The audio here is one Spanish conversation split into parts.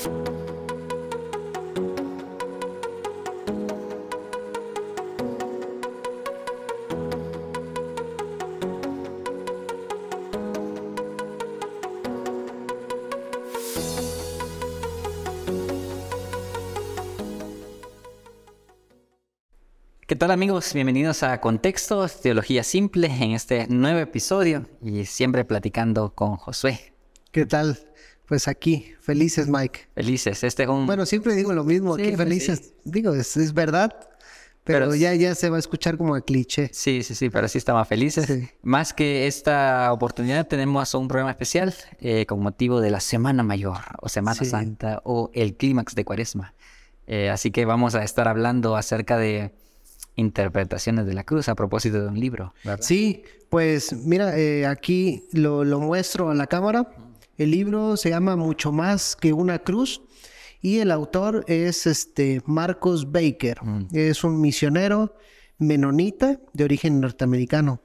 ¿Qué tal amigos? Bienvenidos a Contexto, Teología Simple, en este nuevo episodio y siempre platicando con Josué. ¿Qué tal? Pues aquí, felices Mike. Felices, este es un... Bueno, siempre digo lo mismo, Sí, aquí pues, felices. Digo, es, es verdad, pero, Pero ya, ya se va a escuchar como a cliché. Sí, sí, sí, pero sí estamos felices. Sí. Más que esta oportunidad tenemos un programa especial eh, con motivo de la Semana Mayor o Semana. Santa o el clímax de Cuaresma. Eh, así que vamos a estar hablando acerca de interpretaciones de la cruz a propósito de un libro, ¿verdad? Sí, pues mira, eh, aquí lo, lo muestro a la cámara. El libro se llama Mucho más que una cruz y el autor es este Marcos Baker. Mm. Es un misionero menonita de origen norteamericano.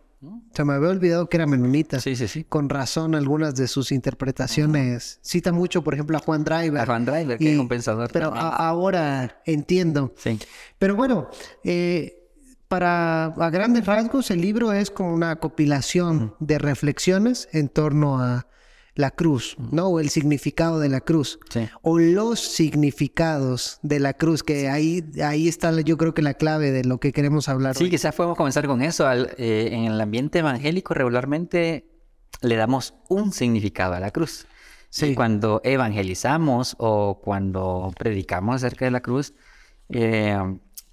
Se me había olvidado que era menonita. Mm. Sí, sí, sí. Con razón, algunas de sus interpretaciones. Cita mucho, por ejemplo, a Juan Driver. A Juan Driver, que es un pensador. Pero a- ahora entiendo. Sí. Pero bueno, eh, para a grandes rasgos, el libro es como una compilación de reflexiones en torno a la cruz, ¿no? O el significado de la cruz. Sí. O los significados de la cruz, que ahí, ahí está yo creo que la clave de lo que queremos hablar Sí, hoy. quizás podemos comenzar con eso. Al- eh, en el ambiente evangélico regularmente le damos un significado a la cruz. Sí. Y cuando evangelizamos o cuando predicamos acerca de la cruz, eh,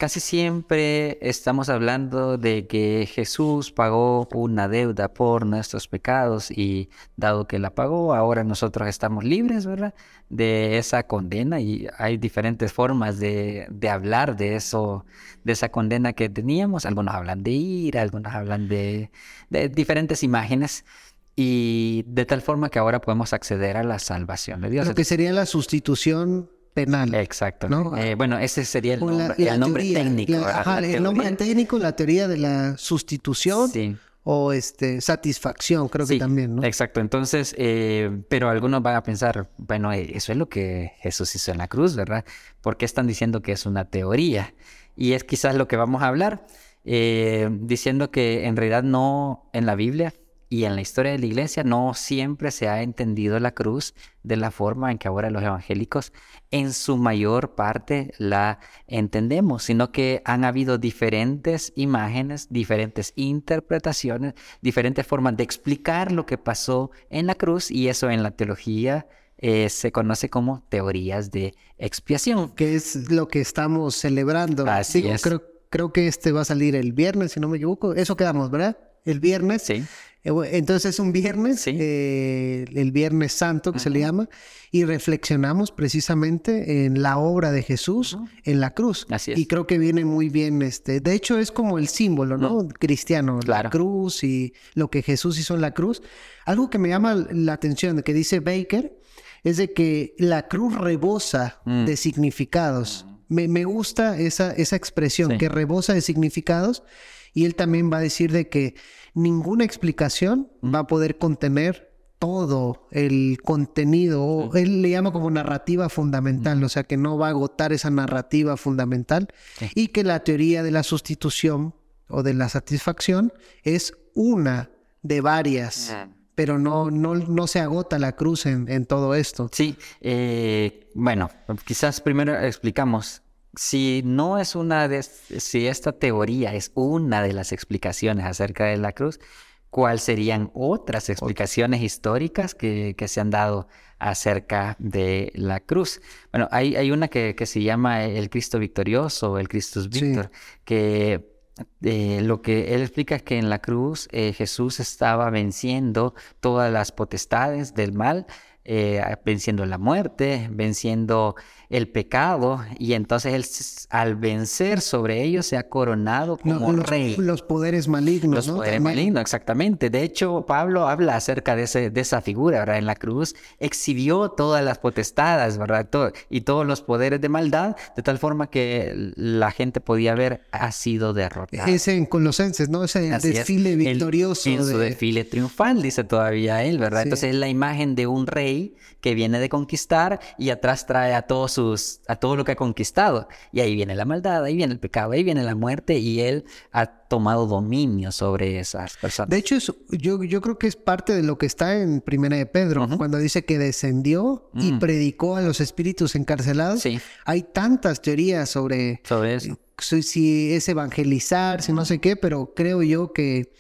casi siempre estamos hablando de que Jesús pagó una deuda por nuestros pecados y dado que la pagó, ahora nosotros estamos libres, ¿verdad? De esa condena y hay diferentes formas de, de hablar de eso, de esa condena que teníamos. Algunos hablan de ira, algunos hablan de, de diferentes imágenes y de tal forma que ahora podemos acceder a la salvación de Dios. Lo que sería la sustitución penal. Exacto. ¿no? Eh, bueno, ese sería el la- nombre, la el nombre teoría, técnico. el nombre técnico, la teoría de la sustitución Sí. o este satisfacción, creo que también, ¿no? Exacto. Entonces, eh, pero algunos van a pensar, bueno, eh, eso es lo que Jesús hizo en la cruz, ¿verdad? ¿Por qué están diciendo que es una teoría? Y es quizás lo que vamos a hablar, eh, diciendo que en realidad no en la Biblia y en la historia de la iglesia no siempre se ha entendido la cruz de la forma en que ahora los evangélicos en su mayor parte la entendemos, sino que han habido diferentes imágenes, diferentes interpretaciones, diferentes formas de explicar lo que pasó en la cruz y eso en la teología eh, se conoce como teorías de expiación. que es lo que estamos celebrando. Así Digo, es. Creo, creo que este va a salir el viernes, si no me equivoco. Eso quedamos, ¿verdad? El viernes. Sí, Eh, Entonces es un viernes, Sí. eh, el Viernes Santo que se le llama, y reflexionamos precisamente en la obra de Jesús en la cruz. Así es. Y creo que viene muy bien, este, de hecho es como el símbolo, ¿no? Cristiano, Claro. la cruz y lo que Jesús hizo en la cruz. Algo que me llama la atención, de que dice Baker, es de que la cruz rebosa Mm. de significados. Me, me gusta esa, esa expresión, Sí. que rebosa de significados. Y él también va a decir de que ninguna explicación va a poder contener todo el contenido, o él le llama como narrativa fundamental, o sea que no va a agotar esa narrativa fundamental Sí. y que la teoría de la sustitución o de la satisfacción es una de varias, pero no, no, no se agota la cruz en, en todo esto. Sí, eh, bueno, quizás primero explicamos. Si no es una de, si esta teoría es una de las explicaciones acerca de la cruz, ¿cuáles serían otras explicaciones históricas que, que se han dado acerca de la cruz? Bueno, hay, hay una que, que se llama el Cristo victorioso, el Christus Sí. Victor, que eh, lo que él explica es que en la cruz eh, Jesús estaba venciendo todas las potestades del mal, eh, venciendo la muerte, venciendo el pecado, y entonces él al vencer sobre ellos se ha coronado como los, rey. los poderes malignos, Los ¿no? poderes También. malignos, exactamente. De hecho, Pablo habla acerca de, ese, de esa figura, ¿verdad? En la cruz exhibió todas las potestades, ¿verdad? Todo- y todos los poderes de maldad, de tal forma que la gente podía ver, ha sido derrotada. Ese en Colosenses, ¿no? Ese Así desfile victorioso. en su de- desfile triunfal, dice todavía él, ¿verdad? Sí. Entonces es la imagen de un rey rey que viene de conquistar y atrás trae a todos sus, a todo lo que ha conquistado. Y ahí viene la maldad, ahí viene el pecado, ahí viene la muerte y él ha tomado dominio sobre esas personas. De hecho, yo, yo creo que es parte de lo que está en Primera de Pedro, cuando dice que descendió y mm. predicó a los espíritus encarcelados. Sí. Hay tantas teorías sobre, sobre eso. si es evangelizar, si no sé qué, pero creo yo que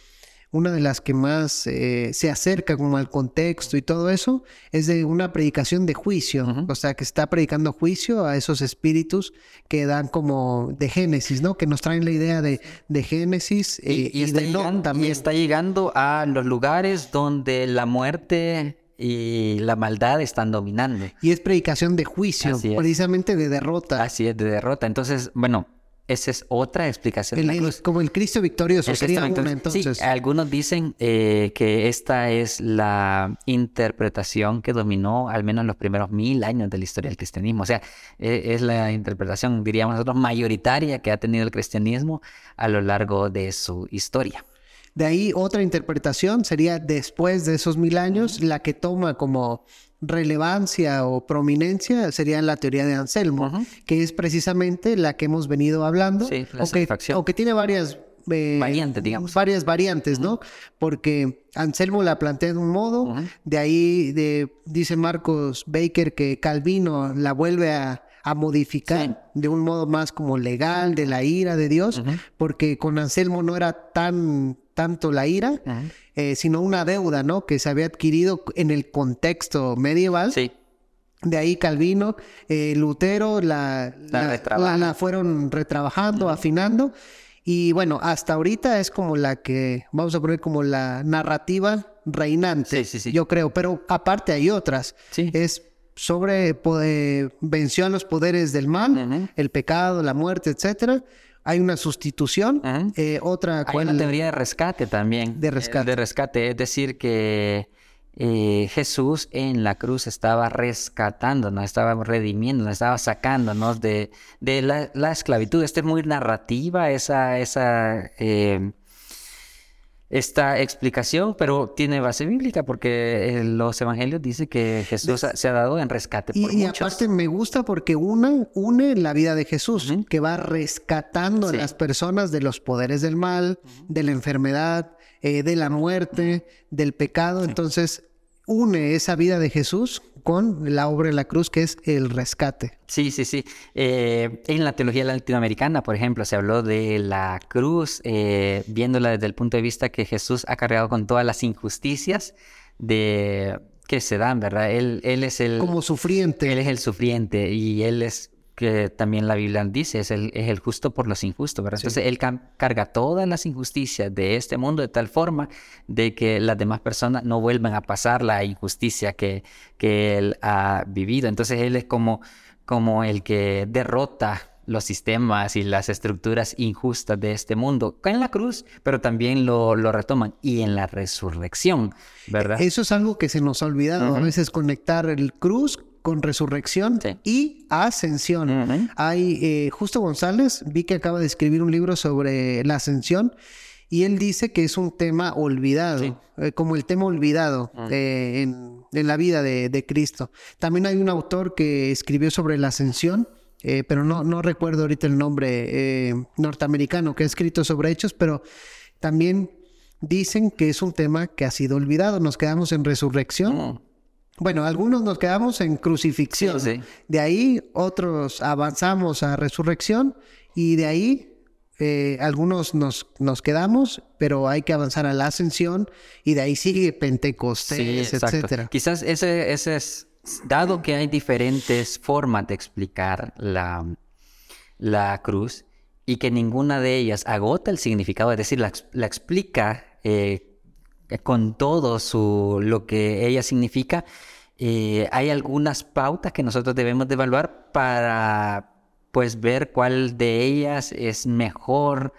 una de las que más eh, se acerca como al contexto y todo eso, es de una predicación de juicio, o sea, que está predicando juicio a esos espíritus que dan como de Génesis, ¿no? Que nos traen la idea de, de Génesis y, eh, está llegando, también. Y está llegando a los lugares donde la muerte y la maldad están dominando. Y es predicación de juicio, precisamente de derrota. Así es, de derrota. Entonces, bueno, esa es otra explicación. como el Cristo victorioso. sería entonces. Sí, algunos dicen eh, que esta es la interpretación que dominó al menos los primeros mil años de la historia del cristianismo. O sea, e, es la interpretación, diríamos nosotros, mayoritaria que ha tenido el cristianismo a lo largo de su historia. De ahí otra interpretación sería después de esos mil años, la que toma como relevancia o prominencia sería la teoría de Anselmo, que es precisamente la que hemos venido hablando, sí, la o, que, tiene varias eh, variantes, digamos. Varias variantes, ¿no? Porque Anselmo la plantea de un modo, de ahí de, dice Marcos Baker que Calvino la vuelve a, modificar de un modo más como legal, de la ira de Dios, porque con Anselmo no era tan tanto la ira, eh, sino una deuda, ¿no? Que se había adquirido en el contexto medieval. Sí. De ahí Calvino, eh, Lutero la, la, fueron retrabajando, afinando. Y bueno, hasta ahorita es como la que, vamos a poner como la narrativa reinante, sí, sí, sí. yo creo. Pero aparte hay otras. Es sobre, venció a los poderes del mal, el pecado, la muerte, etcétera hay una sustitución, eh, otra... Hay una teoría de rescate también. De rescate. de rescate, es decir, que eh, Jesús en la cruz estaba rescatándonos, estaba redimiéndonos, estaba sacándonos de, de la, esclavitud. Esta es muy narrativa, esa, esa eh, esta explicación, pero tiene base bíblica porque eh, los evangelios dicen que Jesús se ha dado en rescate. Por y, y aparte me gusta porque una une la vida de Jesús, que va rescatando a las personas de los poderes del mal, de la enfermedad, eh, de la muerte, del pecado. Entonces une esa vida de Jesús con la obra de la cruz, que es el rescate. Sí, sí, sí. Eh, en la teología latinoamericana, por ejemplo, se habló de la cruz, eh, viéndola desde el punto de vista que Jesús ha cargado con todas las injusticias de que se dan, ¿verdad? Él, él es el... Como sufriente. Él es el sufriente y él es que también la Biblia dice, es el, es el justo por los injustos, ¿verdad? Entonces Él carga todas las injusticias de este mundo de tal forma de que las demás personas no vuelvan a pasar la injusticia que, que Él ha vivido. Entonces Él es como, como el que derrota los sistemas y las estructuras injustas de este mundo en la cruz, pero también lo, lo retoman y en la resurrección, ¿verdad? Eso es algo que se nos ha olvidado a veces conectar el cruz con resurrección y ascensión. Hay, eh, Justo González, vi que acaba de escribir un libro sobre la ascensión y él dice que es un tema olvidado, eh, como el tema olvidado eh, en, la vida de, Cristo. También hay un autor que escribió sobre la ascensión. pero no, no recuerdo ahorita el nombre norteamericano que ha escrito sobre hechos, pero también dicen que es un tema que ha sido olvidado. Nos quedamos en resurrección. Bueno, algunos nos quedamos en crucifixión. De ahí otros avanzamos a resurrección y de ahí eh, algunos nos, nos quedamos, pero hay que avanzar a la ascensión y de ahí sigue Pentecostés, etcétera. Quizás ese, ese es, dado que hay diferentes formas de explicar la, la cruz y que ninguna de ellas agota el significado, es decir, la, la explica eh, con todo su, lo que ella significa, eh, hay algunas pautas que nosotros debemos de evaluar para pues ver cuál de ellas es mejor,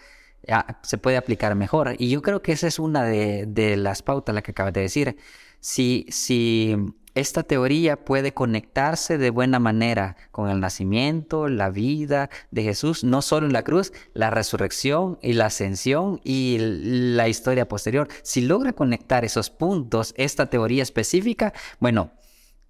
ah, se puede aplicar mejor. Y yo creo que esa es una de, de las pautas, la que acabas de decir. Si, si esta teoría puede conectarse de buena manera con el nacimiento, la vida de Jesús, no solo en la cruz, la resurrección y la ascensión y la historia posterior. Si logra conectar esos puntos, esta teoría específica, bueno,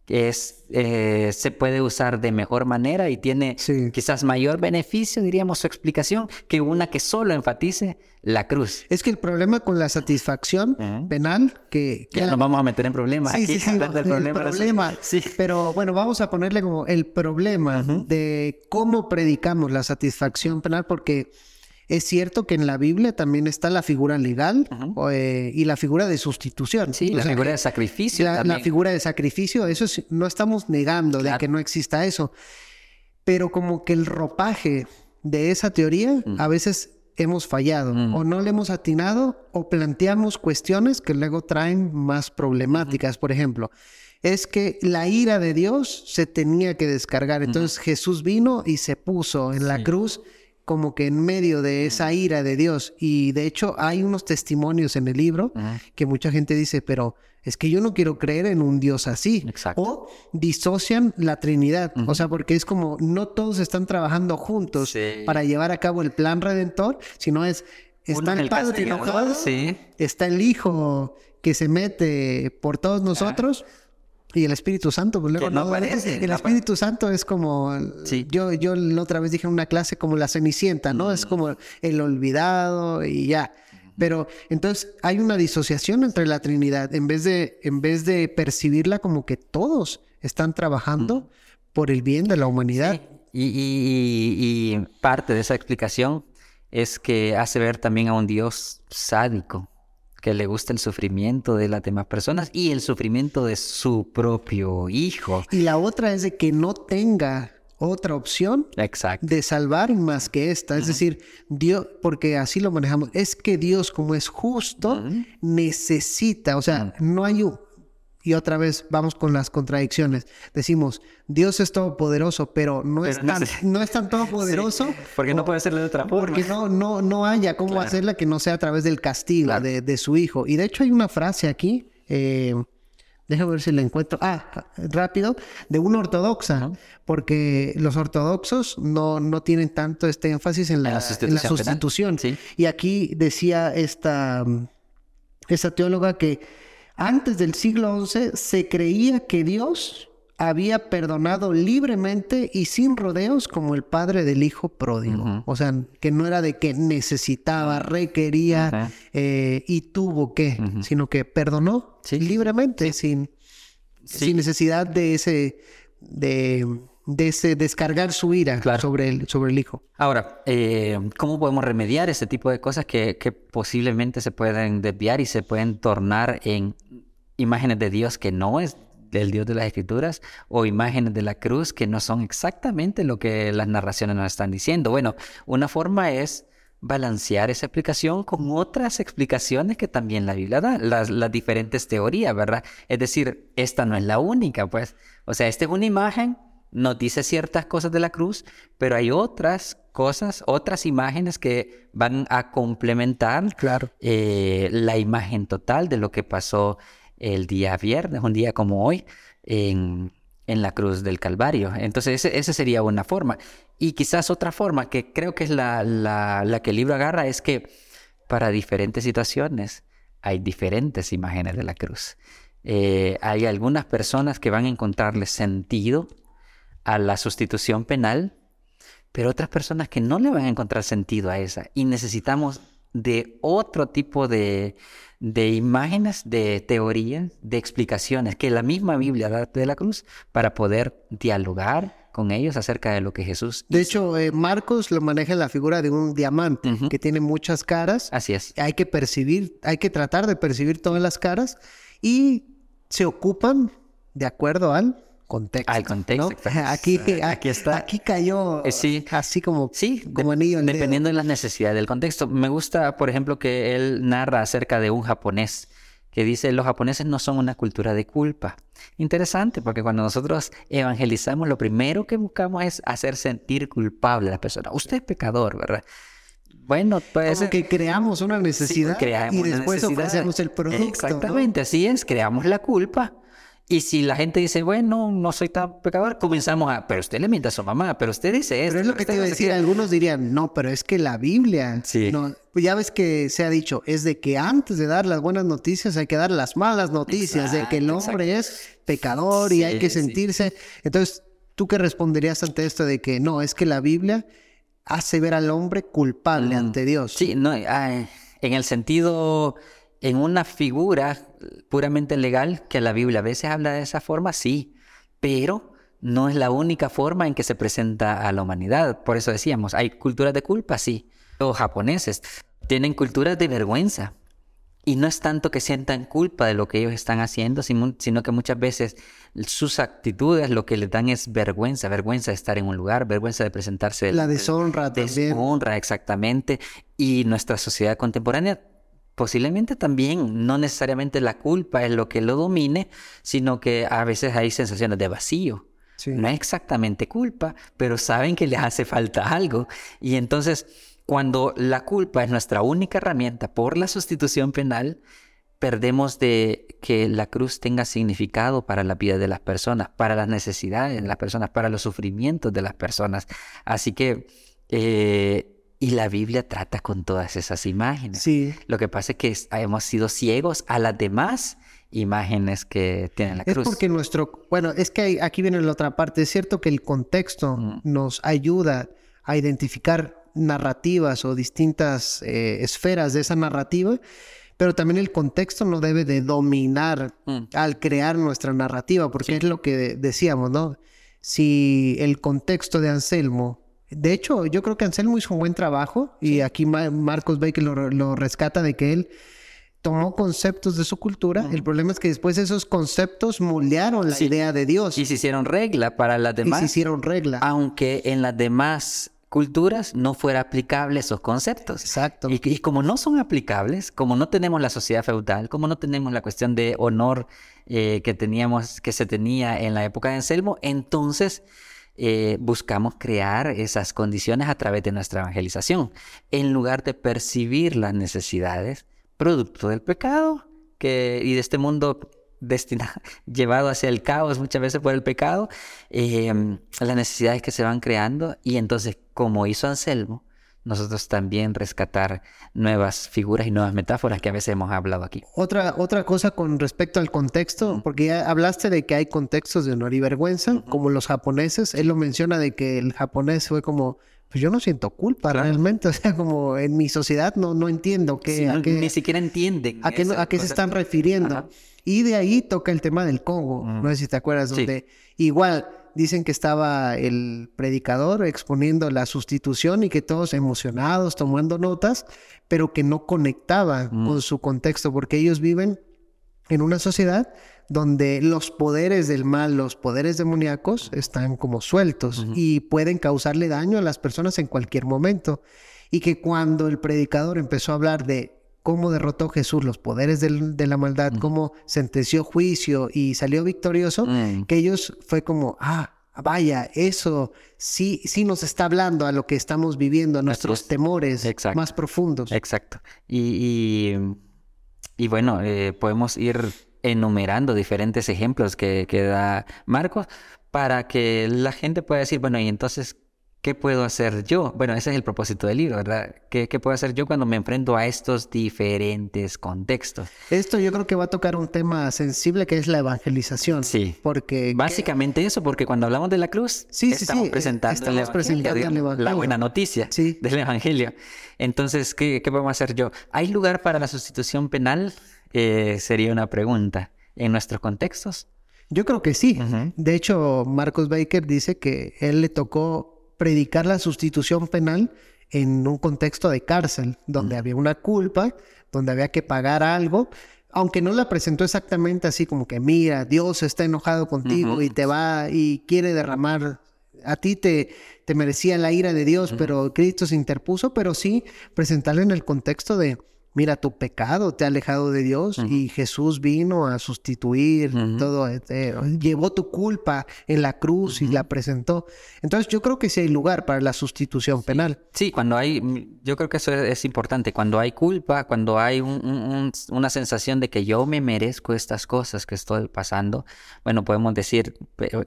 es, eh, se puede usar de mejor manera y tiene quizás mayor beneficio, diríamos, su explicación, que una que solo enfatice la cruz. Es que el problema con la satisfacción penal, que... Ya nos vamos a meter en problemas. Sí, sí, sí, el problema. Sí. Pero bueno, vamos a ponerle como el problema de cómo predicamos la satisfacción penal, porque es cierto que en la Biblia también está la figura legal eh, y la figura de sustitución. Sí, la figura de sacrificio. La, figura de sacrificio, eso no estamos negando de que no exista eso. Pero como que el ropaje de esa teoría a veces hemos fallado o no le hemos atinado o planteamos cuestiones que luego traen más problemáticas. Por ejemplo, es que la ira de Dios se tenía que descargar. Entonces Jesús vino y se puso en la cruz como que en medio de esa ira de Dios. Y de hecho hay unos testimonios en el libro que mucha gente dice, pero es que yo no quiero creer en un Dios así. Exacto. O disocian la Trinidad. O sea, porque es como no todos están trabajando juntos para llevar a cabo el plan redentor, sino es, está el, Padre enojado, está el Hijo que se mete por todos nosotros. Y el Espíritu Santo, pues luego no, El Espíritu Santo es como. Sí. Yo, yo la otra vez dije en una clase como la cenicienta, ¿no? Es como el olvidado y ya. Pero entonces hay una disociación entre la Trinidad. En vez de, en vez de percibirla como que todos están trabajando por el bien de la humanidad. Y, y, y parte de esa explicación es que hace ver también a un Dios sádico que le gusta el sufrimiento de las demás personas y el sufrimiento de su propio hijo. Y la otra es de que no tenga otra opción de salvar más que esta. Es decir, Dios, porque así lo manejamos, es que Dios como es justo, necesita, o sea, no hay un, y otra vez vamos con las contradicciones. Decimos, Dios es todopoderoso, pero no, es, tan, no es tan todopoderoso. porque no puede ser de otra forma. Porque no, no, no haya cómo hacerla que no sea a través del castigo de, su hijo. Y de hecho hay una frase aquí, eh, déjame ver si la encuentro. Ah, rápido, de una ortodoxa, porque los ortodoxos no, no tienen tanto este énfasis en la, sustitución. Y aquí decía esta, esta teóloga que antes del siglo XI se creía que Dios había perdonado libremente y sin rodeos como el padre del hijo pródigo. O sea, que no era de que necesitaba, requería eh, y tuvo que, sino que perdonó libremente, sin, sin necesidad de ese, de, ese descargar su ira sobre, el, sobre el hijo. Ahora, eh, ¿cómo podemos remediar ese tipo de cosas que, que posiblemente se pueden desviar y se pueden tornar en imágenes de Dios que no es del Dios de las Escrituras o imágenes de la cruz que no son exactamente lo que las narraciones nos están diciendo. Bueno, una forma es balancear esa explicación con otras explicaciones que también la Biblia da, las, las, diferentes teorías, ¿verdad? Es decir, esta no es la única, pues. O sea, esta es una imagen, nos dice ciertas cosas de la cruz, pero hay otras cosas, otras imágenes que van a complementar claro. Eh, la imagen total de lo que pasó el día viernes, un día como hoy, en, la cruz del Calvario. Entonces, esa sería una forma. Y quizás otra forma, que creo que es la, la, que el libro agarra, es que para diferentes situaciones hay diferentes imágenes de la cruz. Eh, hay algunas personas que van a encontrarle sentido a la sustitución penal, pero otras personas que no le van a encontrar sentido a esa. Y necesitamos de otro tipo de, de imágenes, de teorías, de explicaciones que la misma Biblia da de la cruz para poder dialogar con ellos acerca de lo que Jesús. De hecho, eh, Marcos lo maneja en la figura de un diamante que tiene muchas caras. Así es. Hay que percibir, hay que tratar de percibir todas las caras y se ocupan de acuerdo al contexto. Al contexto. Aquí, aquí está. Aquí cayó eh, así como, sí, como anillo. dependiendo de las necesidades del contexto. Me gusta, por ejemplo, que él narra acerca de un japonés que dice los japoneses no son una cultura de culpa. Interesante, porque cuando nosotros evangelizamos, lo primero que buscamos es hacer sentir culpable a la persona. Usted es pecador, ¿verdad? Bueno, pues... Como que creamos una necesidad y después ofrecemos el producto. Exactamente, así es, creamos la culpa Y si la gente dice, bueno, no soy tan pecador, comenzamos a, pero usted le miente a su mamá, pero usted dice esto. Pero es lo que te iba a decir, algunos dirían, no, pero es que la Biblia, sí. no, ya ves que se ha dicho, es de que antes de dar las buenas noticias hay que dar las malas noticias, de que el hombre es pecador y hay que sentirse. Entonces, ¿tú qué responderías ante esto de que no, es que la Biblia hace ver al hombre culpable mm. ante Dios? Sí, no, en el sentido en una figura puramente legal que la Biblia a veces habla de esa forma, sí, pero no es la única forma en que se presenta a la humanidad. Por eso decíamos, hay culturas de culpa, sí. Los japoneses tienen culturas de vergüenza. Y no es tanto que sientan culpa de lo que ellos están haciendo, sino que muchas veces sus actitudes lo que les dan es vergüenza, vergüenza de estar en un lugar, vergüenza de presentarse. La deshonra también. Deshonra, exactamente. Y nuestra sociedad contemporánea posiblemente también no necesariamente la culpa es lo que lo domine, sino que a veces hay sensaciones de vacío. No es exactamente culpa, pero saben que les hace falta algo. Y entonces, cuando la culpa es nuestra única herramienta por la sustitución penal, perdemos de que la cruz tenga significado para la vida de las personas, para las necesidades de las personas, para los sufrimientos de las personas. Así que eh, y la Biblia trata con todas esas imágenes. Sí. Lo que pasa es que hemos sido ciegos a las demás imágenes que tiene la cruz. Es porque nuestro, bueno, es que aquí viene la otra parte. Es cierto que el contexto mm. nos ayuda a identificar narrativas o distintas eh, esferas de esa narrativa, pero también el contexto no debe de dominar mm. al crear nuestra narrativa, porque es lo que decíamos, ¿no? Si el contexto de Anselmo de hecho, yo creo que Anselmo hizo un buen trabajo y aquí Marcos Baker lo, lo, rescata de que él tomó conceptos de su cultura. El problema es que después esos conceptos moldearon la idea de Dios. Y se hicieron regla para las demás. Y se hicieron regla. Aunque en las demás culturas no fuera aplicable esos conceptos. Exacto. Y, y, como no son aplicables, como no tenemos la sociedad feudal, como no tenemos la cuestión de honor eh, que teníamos, que se tenía en la época de Anselmo, entonces eh, buscamos crear esas condiciones a través de nuestra evangelización, en lugar de percibir las necesidades producto del pecado que, y de este mundo destinado, llevado hacia el caos muchas veces por el pecado, em, las necesidades que se van creando y entonces como hizo Anselmo, nosotros también rescatar nuevas figuras y nuevas metáforas que a veces hemos hablado aquí. Otra, otra cosa con respecto al contexto, porque ya hablaste de que hay contextos de honor y vergüenza, como los japoneses, él lo menciona de que el japonés fue como, pues yo no siento culpa realmente, o sea, como en mi sociedad no, no entiendo qué, ni siquiera entienden. A qué, a qué se están refiriendo. Y de ahí toca el tema del Congo, no sé si te acuerdas, donde igual dicen que estaba el predicador exponiendo la sustitución y que todos emocionados, tomando notas, pero que no conectaba mm. con su contexto, porque ellos viven en una sociedad donde los poderes del mal, los poderes demoníacos están como sueltos y pueden causarle daño a las personas en cualquier momento. Y que cuando el predicador empezó a hablar de cómo derrotó Jesús los poderes de la maldad, mm. cómo sentenció juicio y salió victorioso, mm. que ellos fue como, ah, vaya, eso sí, sí nos está hablando a lo que estamos viviendo, a nuestros temores más profundos. Exacto. Y, y, bueno, eh, podemos ir enumerando diferentes ejemplos que, que da Marcos para que la gente pueda decir, bueno, y entonces, ¿qué puedo hacer yo? Bueno, ese es el propósito del libro, ¿verdad? ¿Qué, puedo hacer yo cuando me enfrento a estos diferentes contextos? Esto yo creo que va a tocar un tema sensible que es la evangelización. Sí. Porque... Básicamente eso, porque cuando hablamos de la cruz, sí, estamos presentando, la buena noticia del evangelio. Entonces, ¿qué, ¿qué podemos hacer yo? ¿Hay lugar para la sustitución penal? Eh, sería una pregunta. ¿En nuestros contextos? Yo creo que sí. De hecho, Marcos Baker dice que él le tocó predicar la sustitución penal en un contexto de cárcel, donde había una culpa, donde había que pagar algo, aunque no la presentó exactamente así como que mira, Dios está enojado contigo y te va y quiere derramar, a ti te, te merecía la ira de Dios, pero Cristo se interpuso, pero sí presentarlo en el contexto de mira, tu pecado te ha alejado de Dios y Jesús vino a sustituir todo, este, llevó tu culpa en la cruz y la presentó. Entonces yo creo que sí hay lugar para la sustitución penal. Sí, cuando hay, yo creo que eso es, importante, cuando hay culpa, cuando hay una sensación de que yo me merezco estas cosas que estoy pasando, bueno, podemos decir,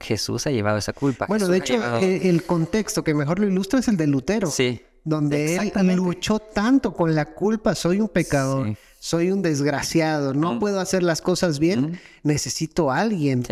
Jesús ha llevado esa culpa. Bueno, de hecho, e, el, contexto que mejor lo ilustra es el de Lutero. Sí donde él luchó tanto con la culpa, soy un pecador, soy un desgraciado, no mm. puedo hacer las cosas bien, mm. necesito a alguien.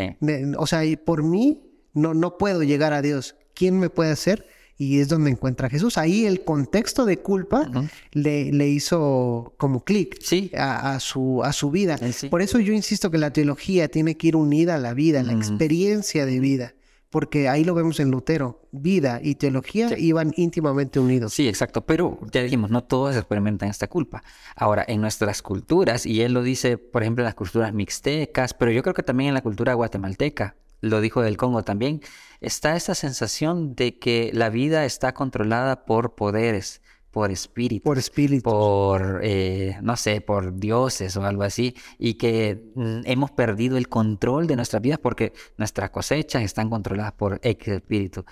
O sea, y por mí no, no puedo llegar a Dios. ¿Quién me puede hacer? Y es donde encuentra a Jesús. Ahí el contexto de culpa le, le, hizo como clic a, su, a su vida. Eh, por eso yo insisto que la teología tiene que ir unida a la vida, a la experiencia de vida porque ahí lo vemos en Lutero. Vida y teología iban íntimamente unidos. Sí, exacto, pero ya dijimos, no todos experimentan esta culpa. Ahora, en nuestras culturas, y él lo dice, por ejemplo, en las culturas mixtecas, pero yo creo que también en la cultura guatemalteca, lo dijo del Congo también, está esta sensación de que la vida está controlada por poderes por espíritu. Por espíritu. Por, eh, no sé, por dioses o algo así. Y que mm, hemos perdido el control de nuestras vidas porque nuestras cosechas están controladas por X espíritu.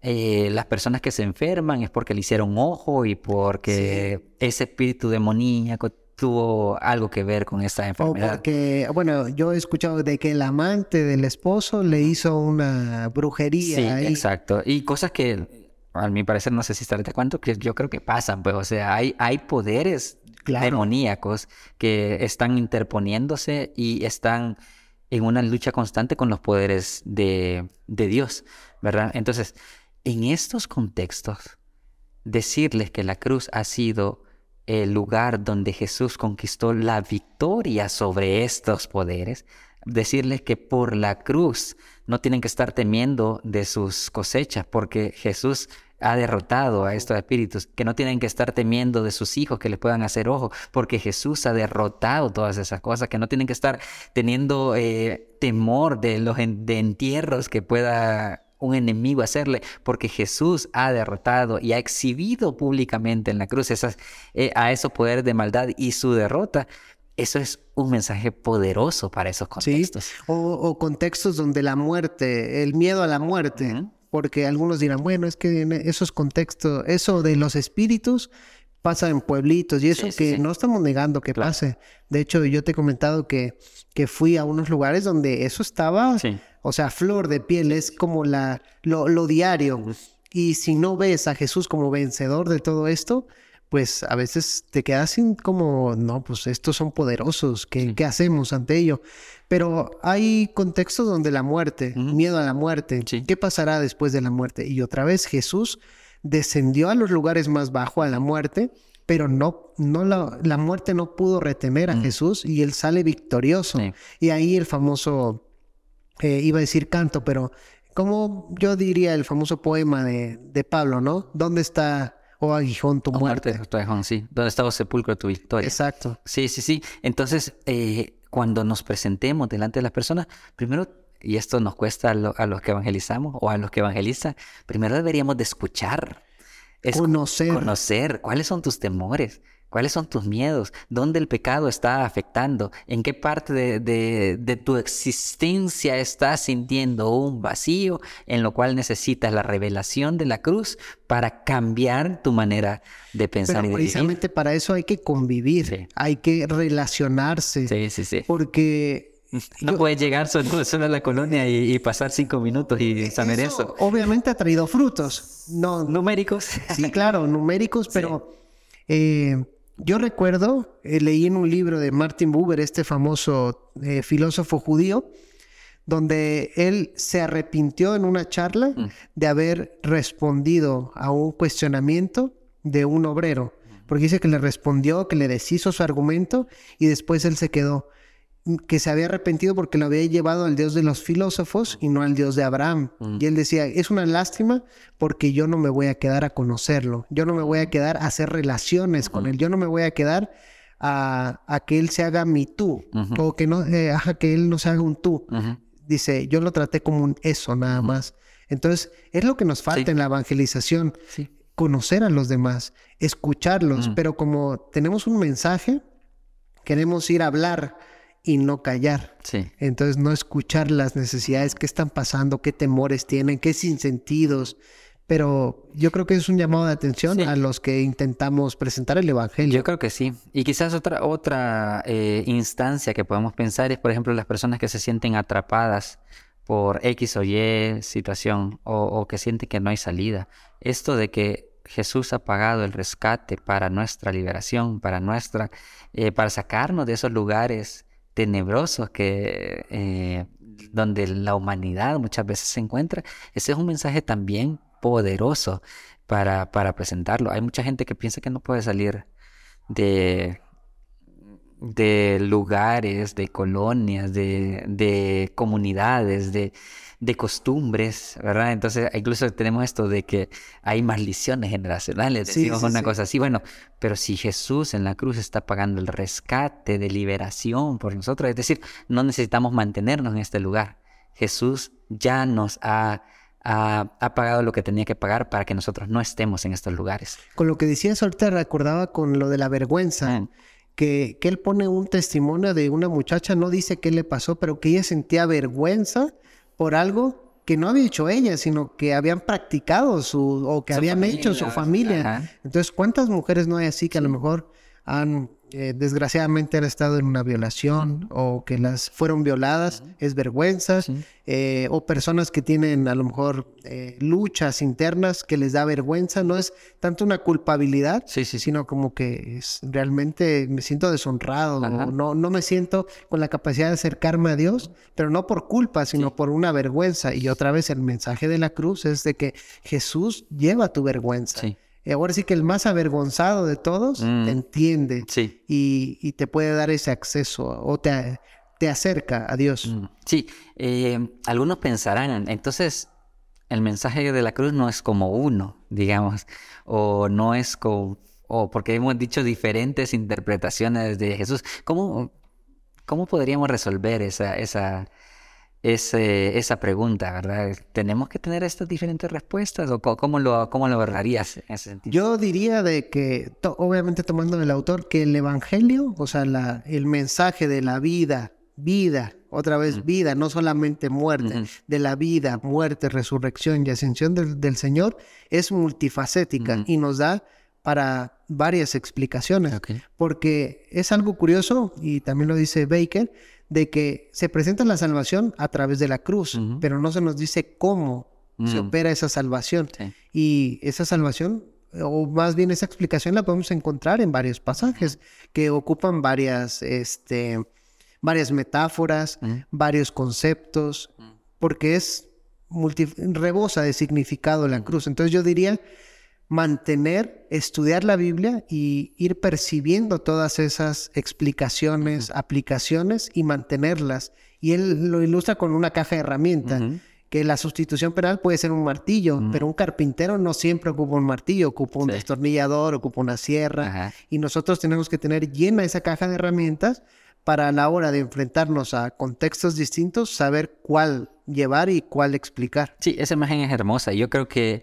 Eh, las personas que se enferman es porque le hicieron ojo y porque ese espíritu demoníaco tuvo algo que ver con esta enfermedad. O porque, bueno, yo he escuchado de que el amante del esposo le hizo una brujería. Sí, exacto. Y cosas que a mi parecer, no sé si estaré de acuerdo, que yo creo que pasan, pues, o sea, hay, hay poderes demoníacos que están interponiéndose y están en una lucha constante con los poderes de, de Dios, ¿verdad? Entonces, en estos contextos, decirles que la cruz ha sido el lugar donde Jesús conquistó la victoria sobre estos poderes, decirles que por la cruz no tienen que estar temiendo de sus cosechas, porque Jesús ha derrotado a estos espíritus, que no tienen que estar temiendo de sus hijos que les puedan hacer ojo, porque Jesús ha derrotado todas esas cosas, que no tienen que estar teniendo eh, temor de los entierros que pueda un enemigo hacerle, porque Jesús ha derrotado y ha exhibido públicamente en la cruz esas, eh, a esos poderes de maldad y su derrota eso es un mensaje poderoso para esos contextos. Sí, o, contextos donde la muerte, el miedo a la muerte, porque algunos dirán, bueno, es que en esos contextos, eso de los espíritus pasa en pueblitos y eso que no estamos negando que pase. De hecho, yo te he comentado que, que fui a unos lugares donde eso estaba, o sea, flor de piel, es como la, lo, lo diario. Y si no ves a Jesús como vencedor de todo esto, pues a veces te quedas sin como, no, pues estos son poderosos, ¿qué, ¿qué hacemos ante ello? Pero hay contextos donde la muerte, miedo a la muerte, ¿qué pasará después de la muerte? Y otra vez Jesús descendió a los lugares más bajos, a la muerte, pero no, no la, la muerte no pudo retener a Jesús y él sale victorioso. Y ahí el famoso, eh, iba a decir canto, pero como yo diría el famoso poema de, de Pablo, ¿no? ¿Dónde está o aguijón tu muerte. tu aguijón, sí. ¿Dónde estaba sepulcro tu victoria? Exacto. Sí, sí, sí. Entonces, eh, cuando nos presentemos delante de las personas, primero, y esto nos cuesta a, los que evangelizamos o a los que evangelizan, primero deberíamos de escuchar. conocer. Conocer cuáles son tus temores, ¿Cuáles son tus miedos? ¿Dónde el pecado está afectando? ¿En qué parte de, tu existencia estás sintiendo un vacío en lo cual necesitas la revelación de la cruz para cambiar tu manera de pensar y de precisamente para eso hay que convivir, hay que relacionarse. Sí, sí, sí. Porque no puedes llegar solo, a la colonia y, pasar cinco minutos y saber eso, Obviamente ha traído frutos. No, numéricos. Sí, claro, numéricos, pero eh, yo recuerdo, eh, leí en un libro de Martin Buber, este famoso eh, filósofo judío, donde él se arrepintió en una charla mm. de haber respondido a un cuestionamiento de un obrero, porque dice que le respondió, que le deshizo su argumento y después él se quedó que se había arrepentido porque lo había llevado al Dios de los filósofos y no al Dios de Abraham. Mm. Y él decía, es una lástima porque yo no me voy a quedar a conocerlo, yo no me voy a quedar a hacer relaciones con él, yo no me voy a quedar a, que él se haga mi tú, o que no, eh, que él no se haga un tú. Dice, yo lo traté como un eso nada más. Entonces, es lo que nos falta en la evangelización. conocer a los demás, escucharlos, Mm. pero como tenemos un mensaje, queremos ir a hablar y no callar. Sí. Entonces no escuchar las necesidades, qué están pasando, qué temores tienen, qué sinsentidos. Pero yo creo que es un llamado de atención Sí. a los que intentamos presentar el Evangelio. Yo creo que sí. Y quizás otra, otra eh, instancia que podemos pensar es, por ejemplo, las personas que se sienten atrapadas por X o Y situación o, o que sienten que no hay salida. Esto de que Jesús ha pagado el rescate para nuestra liberación, para nuestra, eh, para sacarnos de esos lugares tenebrosos que eh, donde la humanidad muchas veces se encuentra. Ese es un mensaje también poderoso para, para presentarlo. Hay mucha gente que piensa que no puede salir de, de lugares, de colonias, de, de comunidades, de, de costumbres, ¿verdad? Entonces, incluso tenemos esto de que hay maldiciones generacionales, Sí, decimos sí, una sí. cosa así. Bueno, pero si Jesús en la cruz está pagando el rescate de liberación por nosotros, es decir, no necesitamos mantenernos en este lugar. Jesús ya nos ha, ha, ha pagado lo que tenía que pagar para que nosotros no estemos en estos lugares. Con lo que decías ahorita recordaba con lo de la vergüenza. Mm. Que, que él pone un testimonio de una muchacha, no dice qué le pasó, pero que ella sentía vergüenza por algo que no había hecho ella, sino que habían practicado su, o que Su habían hecho su familia, ajá. Entonces, ¿cuántas mujeres no hay así que a lo mejor han, eh, desgraciadamente, han estado en una violación o que las fueron violadas? Es vergüenza. Sí. eh, o personas que tienen a lo mejor eh, luchas internas que les da vergüenza. No es tanto una culpabilidad, Sí, sí, sí. sino como que es, realmente me siento deshonrado, o no, no me siento con la capacidad de acercarme a Dios, pero no por culpa, sino por una vergüenza. Y otra vez el mensaje de la cruz es de que Jesús lleva tu vergüenza. Y ahora sí que el más avergonzado de todos Mm. te entiende Sí. y, y te puede dar ese acceso o te, te acerca a Dios. Mm, Sí, eh, algunos pensarán, entonces el mensaje de la cruz no es como uno, digamos, o no es como, o porque hemos dicho diferentes interpretaciones de Jesús. ¿Cómo, cómo podríamos resolver esa, esa, ese- esa pregunta, verdad? ¿Tenemos que tener estas diferentes respuestas o cómo lo, cómo lo abordarías en ese sentido? Yo diría de que, to- obviamente tomando del autor, que el Evangelio, o sea, la, el mensaje de la vida, vida, otra vez vida, no solamente muerte, de la vida, muerte, resurrección y ascensión del, del Señor, es multifacética y nos da para varias explicaciones. Porque es algo curioso, y también lo dice Baker, de que se presenta la salvación a través de la cruz, pero no se nos dice cómo se Mm. opera esa salvación. Sí. Y esa salvación, o más bien esa explicación, la podemos encontrar en varios pasajes que ocupan varias, este, varias metáforas, Mm. varios conceptos, porque es rebosa de significado la cruz. Entonces yo diría mantener, estudiar la Biblia y ir percibiendo todas esas explicaciones, aplicaciones y mantenerlas. Y él lo ilustra con una caja de herramientas que la sustitución penal puede ser un martillo, pero un carpintero no siempre ocupa un martillo, ocupa un Sí. destornillador, ocupa una sierra, Ajá. y nosotros tenemos que tener llena esa caja de herramientas para a la hora de enfrentarnos a contextos distintos, saber cuál llevar y cuál explicar. Sí, esa imagen es hermosa. Yo creo que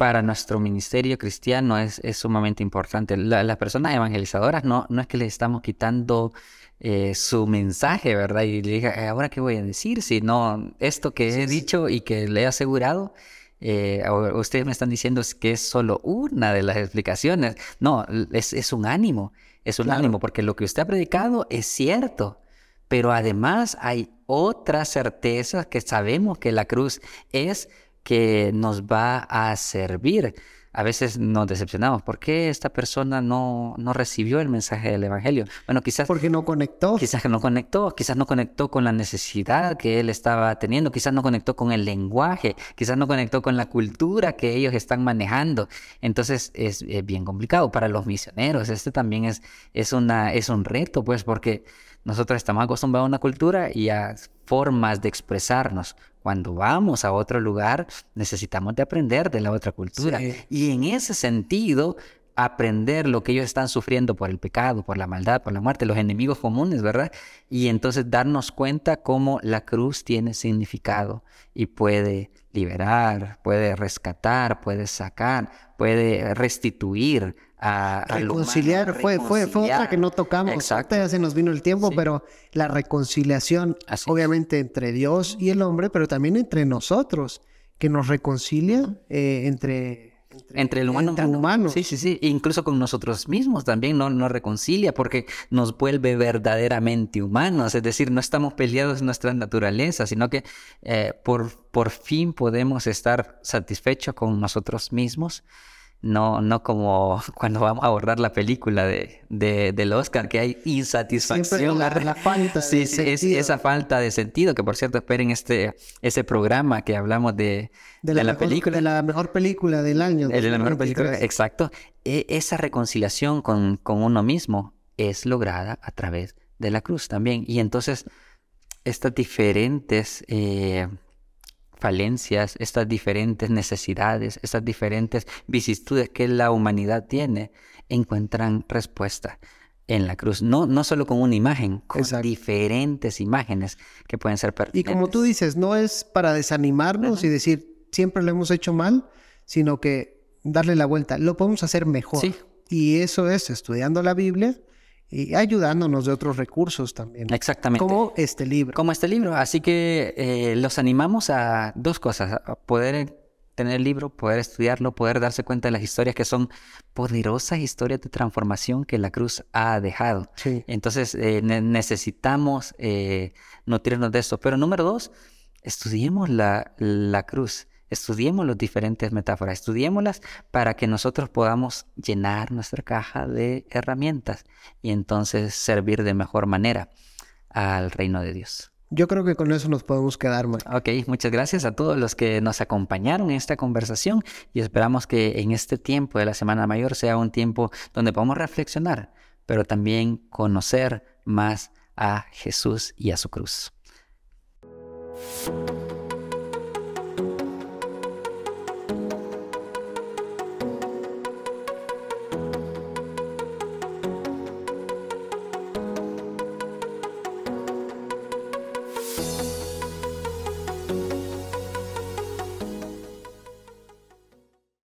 para nuestro ministerio cristiano es, es sumamente importante. La- las personas evangelizadoras no, no es que les estamos quitando eh, su mensaje, ¿verdad? Y le diga, "Eh, ¿ahora qué voy a decir? Sino esto que he dicho y que le he asegurado, eh, ustedes me están diciendo que es solo una de las explicaciones. No, es, es un ánimo, es un Claro. ánimo, porque lo que usted ha predicado es cierto. Pero además hay otras certezas que sabemos que la cruz es que nos va a servir. A veces nos decepcionamos. ¿Por qué esta persona no, no recibió el mensaje del Evangelio? Bueno, quizás, Porque no conectó. quizás no conectó, quizás no conectó con la necesidad que él estaba teniendo, quizás no conectó con el lenguaje, quizás no conectó con la cultura que ellos están manejando. Entonces es, es bien complicado para los misioneros. Este también es, es, una, es un reto, pues, porque nosotros estamos acostumbrados a una cultura y a formas de expresarnos. Cuando vamos a otro lugar, necesitamos de aprender de la otra cultura. Sí. Y en ese sentido, aprender lo que ellos están sufriendo por el pecado, por la maldad, por la muerte, los enemigos comunes, ¿verdad? Y entonces darnos cuenta cómo la cruz tiene significado y puede liberar, puede rescatar, puede sacar, puede restituir a, reconciliar fue fue fue otra que no tocamos exacto. ya se nos vino el tiempo pero la reconciliación obviamente entre Dios y el hombre pero también entre nosotros que nos reconcilia eh, entre entre, el humano. Entre Sí, sí, sí. Incluso con nosotros mismos también no nos reconcilia porque nos vuelve verdaderamente humanos. Es decir, no estamos peleados en nuestra naturaleza, sino que eh, por, por fin podemos estar satisfechos con nosotros mismos no, no como cuando vamos a abordar la película de, de del Oscar, que hay insatisfacción. La, la, falta sí, sí, esa falta de sentido, que por cierto esperen este, ese programa que hablamos de, de, la, película. De la mejor película del año. De la mejor película, exacto. E, esa reconciliación con, con uno mismo es lograda a través de la cruz también. Y entonces, estas diferentes... Eh, falencias, estas diferentes necesidades, estas diferentes vicisitudes que la humanidad tiene, encuentran respuesta en la cruz. No, no solo con una imagen, con diferentes imágenes que pueden ser pertinentes. Y como tú dices, no es para desanimarnos y decir siempre lo hemos hecho mal, sino que darle la vuelta. Lo podemos hacer mejor. Y eso es estudiando la Biblia y ayudándonos de otros recursos también. Exactamente. Como este libro. Como este libro. Así que eh, los animamos a dos cosas, a poder tener el libro, poder estudiarlo, poder darse cuenta de las historias que son poderosas historias de transformación que la cruz ha dejado. Sí. Entonces eh, necesitamos eh, nutrirnos de eso. Pero número dos, estudiemos la, la cruz. Estudiemos las diferentes metáforas, estudiémoslas para que nosotros podamos llenar nuestra caja de herramientas y entonces servir de mejor manera al reino de Dios. Yo creo que con eso nos podemos quedar, man. Ok, muchas gracias a todos los que nos acompañaron en esta conversación y esperamos que en este tiempo de la Semana Mayor sea un tiempo donde podamos reflexionar, pero también conocer más a Jesús y a su cruz.